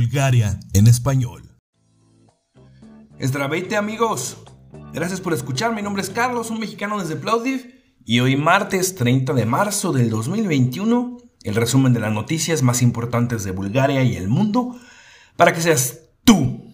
Bulgaria en español. Amigos, gracias por escuchar, mi nombre es Carlos, un mexicano desde Plovdiv y hoy martes 30 de marzo del 2021, el resumen de las noticias más importantes de Bulgaria y el mundo, para que seas tú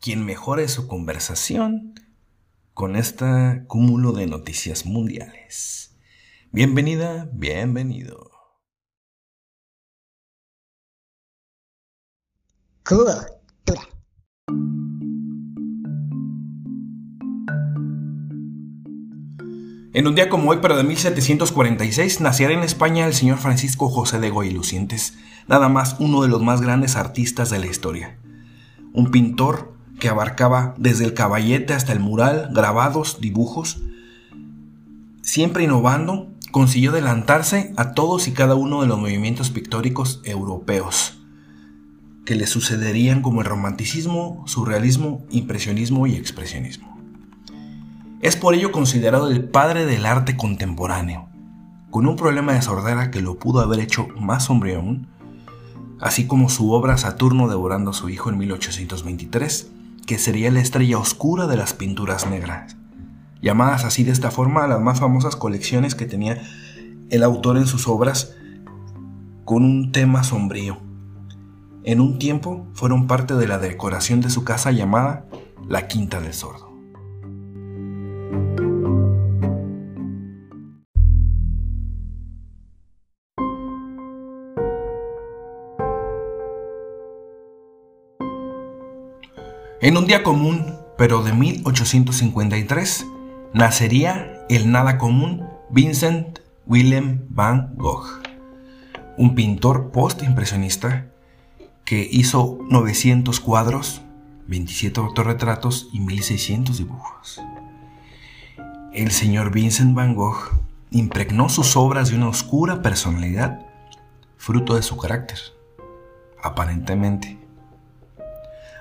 quien mejore su conversación con este cúmulo de noticias mundiales. Bienvenida, bienvenido. Cultura. En un día como hoy, pero de 1746, naciera en España el señor Francisco José de Goy Lucientes, nada más uno de los más grandes artistas de la historia. Un pintor que abarcaba desde el caballete hasta el mural, grabados, dibujos, siempre innovando, consiguió adelantarse a todos y cada uno de los movimientos pictóricos europeos que le sucederían como el romanticismo, surrealismo, impresionismo y expresionismo. Es por ello considerado el padre del arte contemporáneo, con un problema de sordera que lo pudo haber hecho más sombrío aún, así como su obra Saturno devorando a su hijo en 1823, que sería la estrella oscura de las pinturas negras, llamadas así de esta forma a las más famosas colecciones que tenía el autor en sus obras con un tema sombrío en un tiempo fueron parte de la decoración de su casa llamada la Quinta del Sordo. En un día común, pero de 1853, nacería el nada común Vincent Willem van Gogh, un pintor post-impresionista que hizo 900 cuadros, 27 autorretratos y 1600 dibujos. El señor Vincent Van Gogh impregnó sus obras de una oscura personalidad, fruto de su carácter, aparentemente.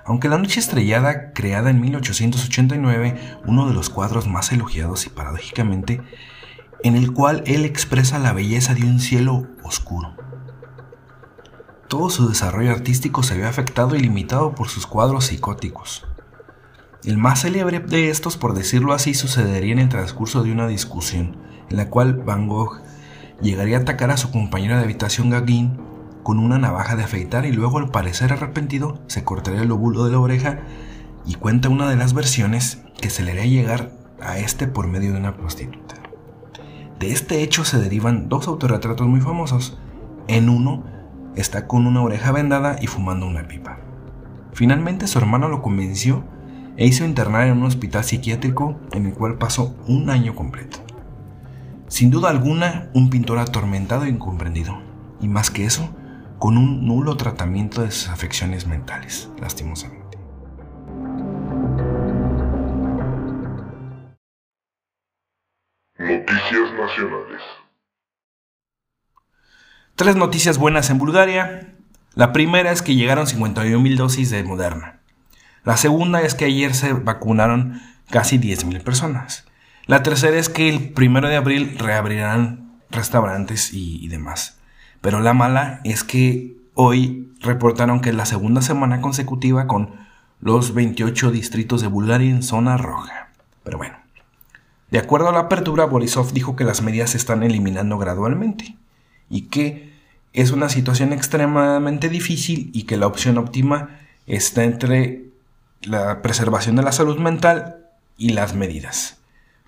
Aunque La Noche Estrellada, creada en 1889, uno de los cuadros más elogiados y paradójicamente, en el cual él expresa la belleza de un cielo oscuro todo su desarrollo artístico se ve afectado y limitado por sus cuadros psicóticos. El más célebre de estos, por decirlo así, sucedería en el transcurso de una discusión, en la cual Van Gogh llegaría a atacar a su compañera de habitación Gauguin con una navaja de afeitar y luego al parecer arrepentido se cortaría el lóbulo de la oreja y cuenta una de las versiones que se le haría llegar a este por medio de una prostituta. De este hecho se derivan dos autorretratos muy famosos. En uno está con una oreja vendada y fumando una pipa. Finalmente su hermano lo convenció e hizo internar en un hospital psiquiátrico en el cual pasó un año completo. Sin duda alguna, un pintor atormentado e incomprendido, y más que eso, con un nulo tratamiento de sus afecciones mentales, lastimosamente. Noticias Nacionales. Tres noticias buenas en Bulgaria. La primera es que llegaron 51 mil dosis de Moderna. La segunda es que ayer se vacunaron casi 10 mil personas. La tercera es que el primero de abril reabrirán restaurantes y, y demás. Pero la mala es que hoy reportaron que es la segunda semana consecutiva con los 28 distritos de Bulgaria en zona roja. Pero bueno, de acuerdo a la apertura, Borisov dijo que las medidas se están eliminando gradualmente y que es una situación extremadamente difícil y que la opción óptima está entre la preservación de la salud mental y las medidas.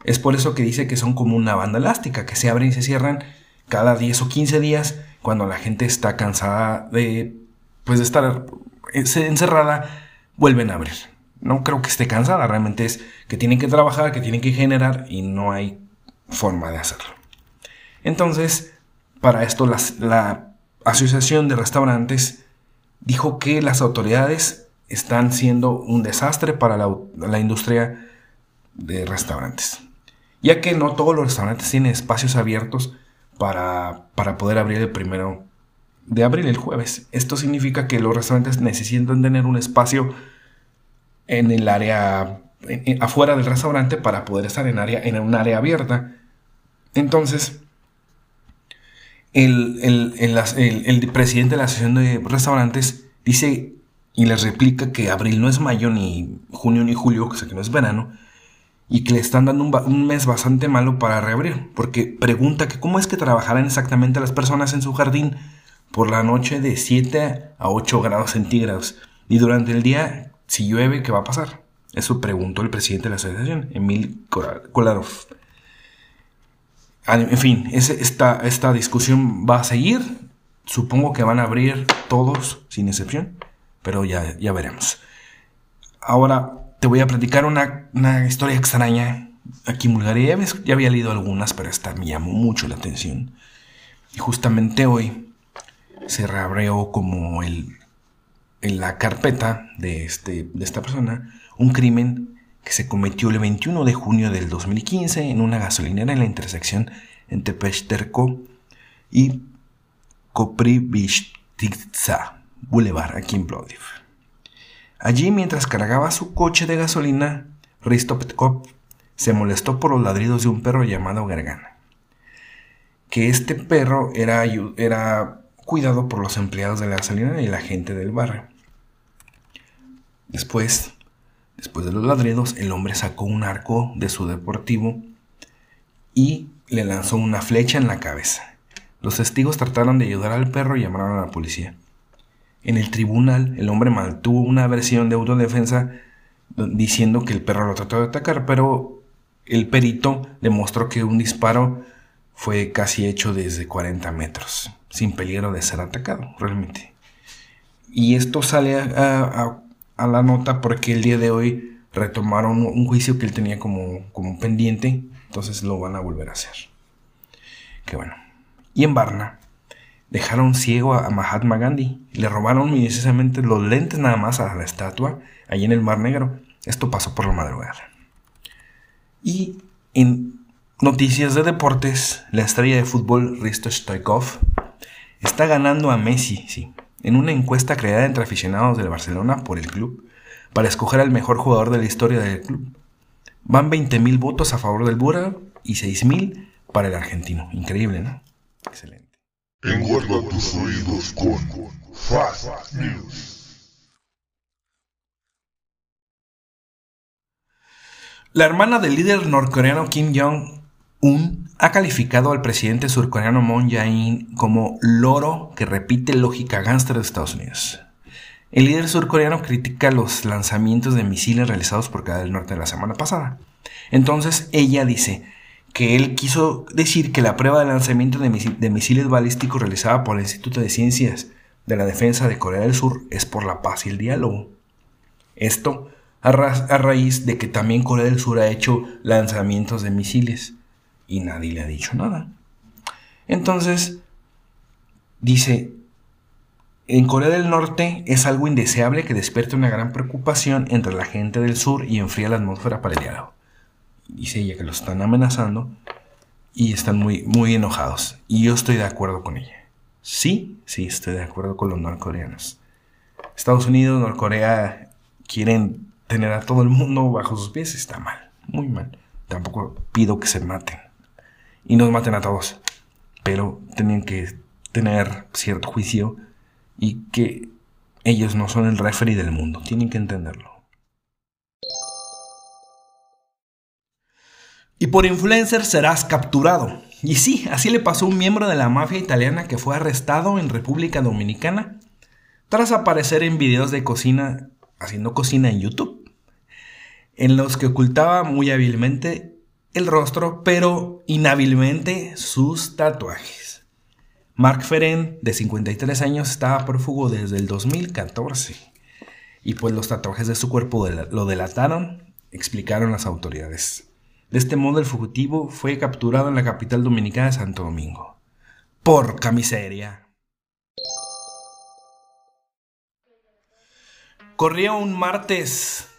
Es por eso que dice que son como una banda elástica, que se abren y se cierran cada 10 o 15 días cuando la gente está cansada de, pues, de estar encerrada, vuelven a abrir. No creo que esté cansada, realmente es que tienen que trabajar, que tienen que generar y no hay forma de hacerlo. Entonces, para esto la Asociación de Restaurantes dijo que las autoridades están siendo un desastre para la, industria de restaurantes, ya que no todos los restaurantes tienen espacios abiertos para, para poder abrir el primero de abril, el jueves. Esto significa que los restaurantes necesitan tener un espacio en el área afuera del restaurante para poder estar en, área, en un área abierta. Entonces, el, el, presidente de la Asociación de Restaurantes dice y les replica que abril no es mayo, ni junio ni julio, o sea que no es verano, y que le están dando un, mes bastante malo para reabrir, porque pregunta que cómo es que trabajarán exactamente las personas en su jardín por la noche de 7 a 8 grados centígrados, y durante el día, si llueve, ¿qué va a pasar? Eso preguntó el presidente de la asociación, Emil Kolarov. En fin, esta, esta discusión va a seguir. Supongo que van a abrir todos, sin excepción, pero ya, ya veremos. Ahora te voy a platicar una, historia extraña aquí en Bulgaria. Ya, había leído algunas, pero esta me llamó mucho la atención. Y justamente hoy se reabrió como el, en la carpeta de, este, de esta persona un crimen que se cometió el 21 de junio del 2015 en una gasolinera en la intersección entre Peshterko y Koprivishtica Boulevard, aquí en Plovdiv. Allí, mientras cargaba su coche de gasolina, Risto Petkov se molestó por los ladridos de un perro llamado Gargana. Que este perro era, era cuidado por los empleados de la gasolinera y la gente del barrio. Después, después de los ladridos, el hombre sacó un arco de su deportivo y le lanzó una flecha en la cabeza. Los testigos trataron de ayudar al perro y llamaron a la policía. En el tribunal, el hombre mantuvo una versión de autodefensa diciendo que el perro lo trató de atacar, pero el perito demostró que un disparo fue casi hecho desde 40 metros, sin peligro de ser atacado, realmente. Y esto sale a, la nota porque el día de hoy retomaron un juicio que él tenía como, como pendiente, entonces lo van a volver a hacer. Qué bueno. Y en Varna, dejaron ciego a Mahatma Gandhi. Le robaron minuciosamente los lentes nada más a la estatua, allí en el Mar Negro. Esto pasó por la madrugada. Y en noticias de deportes, la estrella de fútbol Risto Stoikov está ganando a Messi, sí, en una encuesta creada entre aficionados del Barcelona por el club para escoger al mejor jugador de la historia del club. Van 20.000 votos a favor del Búlgaro y 6.000 para el argentino. Increíble, ¿no? Excelente. Engorda tus oídos con Fast News. La hermana del líder norcoreano Kim Jong-un ha calificado al presidente surcoreano Moon Jae-in como loro que repite lógica gánster de Estados Unidos. El líder surcoreano critica los lanzamientos de misiles realizados por Corea del Norte la semana pasada. Entonces ella dice, que él quiso decir que la prueba de lanzamiento de, misiles balísticos realizada por el Instituto de Ciencias de la Defensa de Corea del Sur es por la paz y el diálogo. Esto a raíz de que también Corea del Sur ha hecho lanzamientos de misiles y nadie le ha dicho nada. Entonces, dice, en Corea del Norte es algo indeseable que despierte una gran preocupación entre la gente del sur y enfría la atmósfera para el diálogo dice ella que los están amenazando y están muy, muy enojados. Y yo estoy de acuerdo con ella. Sí, sí, estoy de acuerdo con los norcoreanos. Estados Unidos, Norcorea quieren tener a todo el mundo bajo sus pies. Está mal, muy mal. Tampoco pido que se maten. Y nos maten a todos. Pero tienen que tener cierto juicio y que ellos no son el referee del mundo. Tienen que entenderlo. Y por influencer serás capturado. Y sí, así le pasó a un miembro de la mafia italiana que fue arrestado en República Dominicana tras aparecer en videos de cocina haciendo cocina en YouTube, en los que ocultaba muy hábilmente el rostro, pero inhábilmente sus tatuajes. Mark Feren, de 53 años, estaba prófugo desde el 2014. Y pues los tatuajes de su cuerpo lo delataron, explicaron las autoridades. De este modo, el fugitivo fue capturado en la capital dominicana de Santo Domingo. Por camiseria. Corría un martes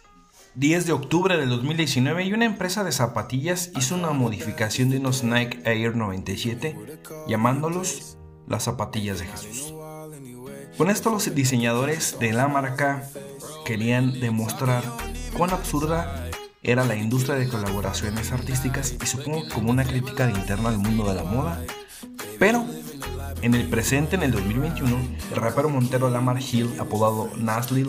10 de octubre del 2019 y una empresa de zapatillas hizo una modificación de unos Nike Air 97 llamándolos las zapatillas de Jesús. Con esto los diseñadores de la marca querían demostrar cuán absurda era la industria de colaboraciones artísticas y supongo como una crítica interna al mundo de la moda, pero En el presente, en el 2021, el rapero Montero Lamar Hill, apodado Nas Lil,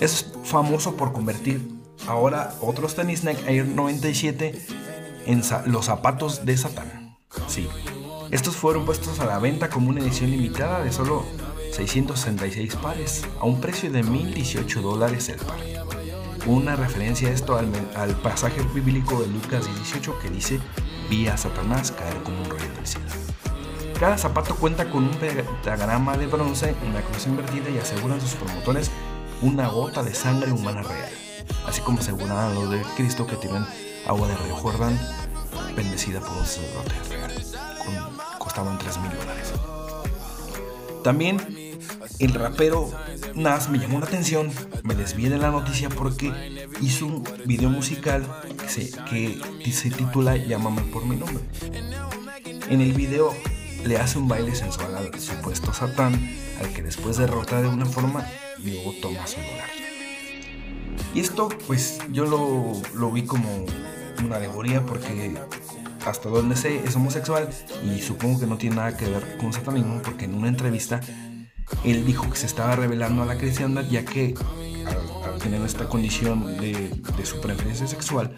es famoso por convertir ahora otros tenis Nike Air 97 en los zapatos de Satán. Sí, estos fueron puestos a la venta como una edición limitada de solo 666 pares, a un precio de 1018 dólares el par. Una referencia a esto al, pasaje bíblico de Lucas 18 que dice, vi a Satanás caer como un rayo del cielo. Cada zapato cuenta con un pentagrama de bronce, una cruz invertida y aseguran sus promotores una gota de sangre humana real, así como aseguran los de Cristo que tienen agua de río Jordán bendecida por un sacerdote costaban 3 mil dólares. También el rapero Nas me llamó la atención, me desvié de la noticia porque hizo un video musical que se, que se titula Llámame por mi nombre. En el video le hace un baile sensual al supuesto Satán, al que después derrota de una forma, luego toma su lugar. Y esto, pues yo lo, lo vi como una alegoría porque hasta donde sé es homosexual y supongo que no tiene nada que ver con satanismo porque en una entrevista él dijo que se estaba revelando a la cristiandad ya que al, tener esta condición de, de su preferencia sexual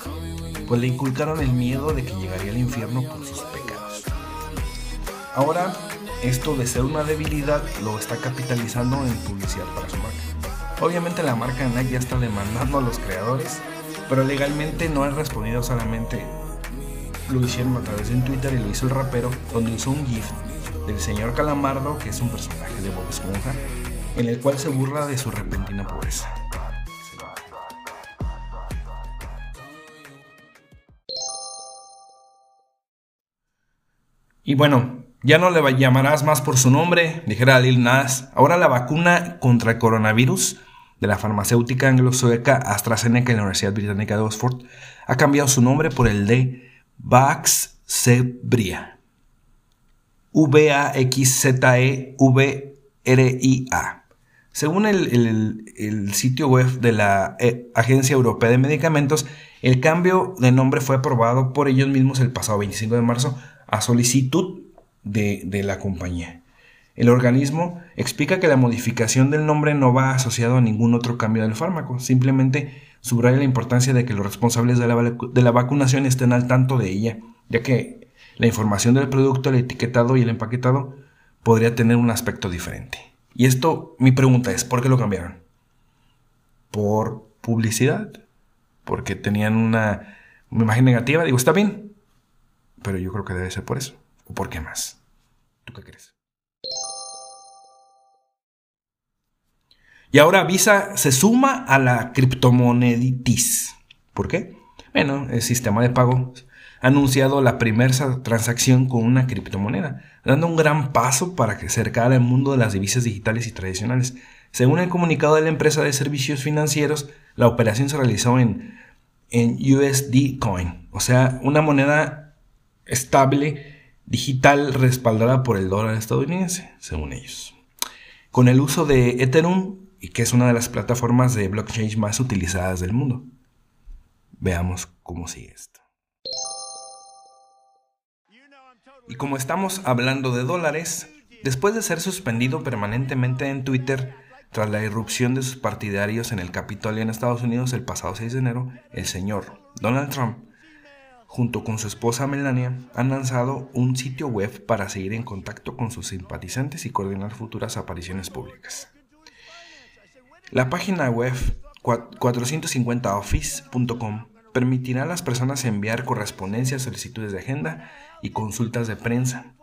pues le inculcaron el miedo de que llegaría al infierno por sus pecados. Ahora, esto de ser una debilidad lo está capitalizando en publicidad para su marca. Obviamente la marca Nike ya está demandando a los creadores, pero legalmente no han respondido solamente lo hicieron a través de Twitter y lo hizo el rapero, donde usó un GIF del señor Calamardo, que es un personaje de Bob Esponja, en el cual se burla de su repentina pobreza. Y bueno, ya no le llamarás más por su nombre, dijera Lil Nas. Ahora la vacuna contra el coronavirus de la farmacéutica anglo-sueca AstraZeneca en la Universidad Británica de Oxford ha cambiado su nombre por el de Vaxzevria. V-A-X-Z-E-V-R-I-A. Según el, sitio web de la eh, Agencia Europea de Medicamentos, el cambio de nombre fue aprobado por ellos mismos el pasado 25 de marzo a solicitud de, la compañía. El organismo explica que la modificación del nombre no va asociado a ningún otro cambio del fármaco, simplemente subraya la importancia de que los responsables de la, de la vacunación estén al tanto de ella, ya que la información del producto, el etiquetado y el empaquetado podría tener un aspecto diferente. Y esto, mi pregunta es, ¿por qué lo cambiaron? ¿Por publicidad? ¿Porque tenían una, una imagen negativa? Digo, está bien, pero yo creo que debe ser por eso. ¿O por qué más? ¿Tú qué crees? Y ahora Visa se suma a la criptomoneditis. ¿Por qué? Bueno, el sistema de pago ha anunciado la primera transacción con una criptomoneda, dando un gran paso para que acercar el mundo de las divisas digitales y tradicionales. Según el comunicado de la empresa de servicios financieros, la operación se realizó en, en USD Coin, o sea, una moneda estable digital respaldada por el dólar estadounidense, según ellos. Con el uso de Ethereum, y que es una de las plataformas de blockchain más utilizadas del mundo. Veamos cómo sigue esto. Y como estamos hablando de dólares, después de ser suspendido permanentemente en Twitter tras la irrupción de sus partidarios en el Capitolio en Estados Unidos el pasado 6 de enero, el señor Donald Trump, junto con su esposa Melania, han lanzado un sitio web para seguir en contacto con sus simpatizantes y coordinar futuras apariciones públicas. La página web 450office.com permitirá a las personas enviar correspondencia, solicitudes de agenda y consultas de prensa.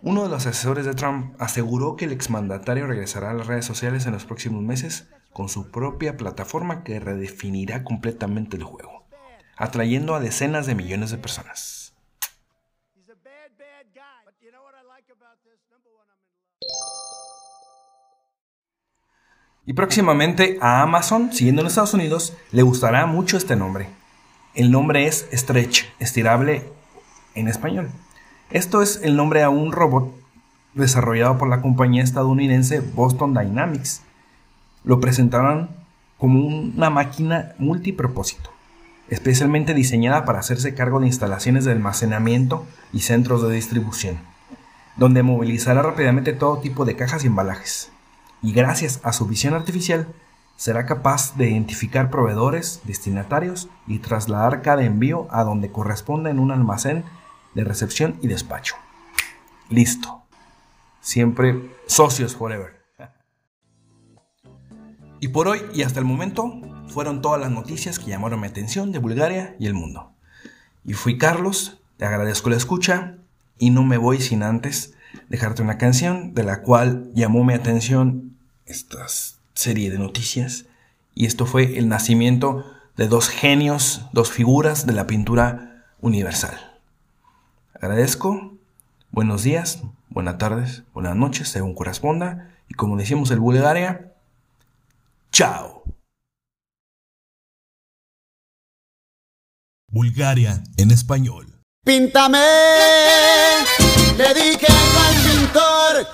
Uno de los asesores de Trump aseguró que el exmandatario regresará a las redes sociales en los próximos meses con su propia plataforma que redefinirá completamente el juego, atrayendo a decenas de millones de personas. Y próximamente a Amazon, siguiendo en Estados Unidos, le gustará mucho este nombre. El nombre es Stretch, estirable en español. Esto es el nombre a un robot desarrollado por la compañía estadounidense Boston Dynamics. Lo presentaron como una máquina multipropósito, especialmente diseñada para hacerse cargo de instalaciones de almacenamiento y centros de distribución. donde movilizará rápidamente todo tipo de cajas y embalajes. Y gracias a su visión artificial, será capaz de identificar proveedores, destinatarios y trasladar cada envío a donde corresponda en un almacén de recepción y despacho. Listo. Siempre socios forever. Y por hoy y hasta el momento fueron todas las noticias que llamaron mi atención de Bulgaria y el mundo. Y fui Carlos, te agradezco la escucha y no me voy sin antes dejarte una canción de la cual llamó mi atención esta serie de noticias y esto fue el nacimiento de dos genios, dos figuras de la pintura universal. Agradezco, buenos días, buenas tardes, buenas noches, según corresponda, y como decimos en Bulgaria, chao. Bulgaria en español. Píntame, le dije al pintor,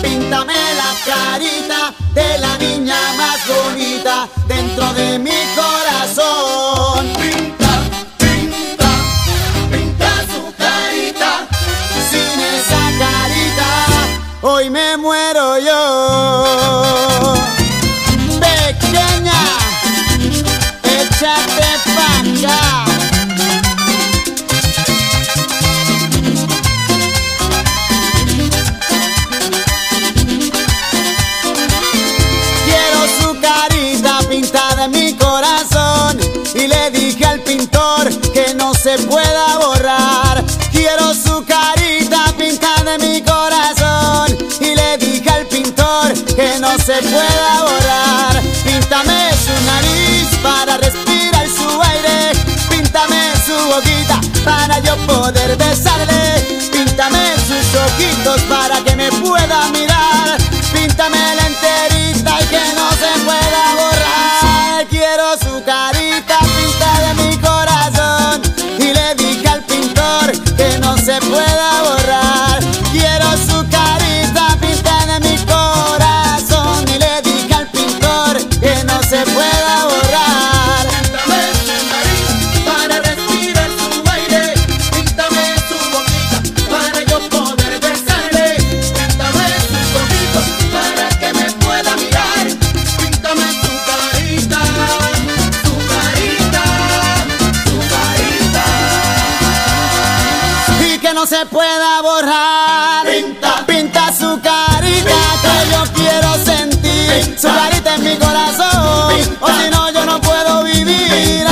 píntame la carita de la niña más bonita dentro de mi corazón. Pinta, pinta, pinta su carita, sin esa carita, hoy me muero yo. Pequeña, échate pa'. Pueda borrar. Quiero su carita pintada en mi corazón y le dije al pintor que no se pueda borrar. Píntame su nariz para respirar su aire. Píntame su boquita para yo poder besarle. Píntame sus ojitos para que me pueda mirar. Píntame la enterita y que no se pueda borrar. se pueda borrar. Pinta, pinta su carita que yo quiero sentir. Su carita en mi corazón. Pinta, o si no, yo no puedo vivir.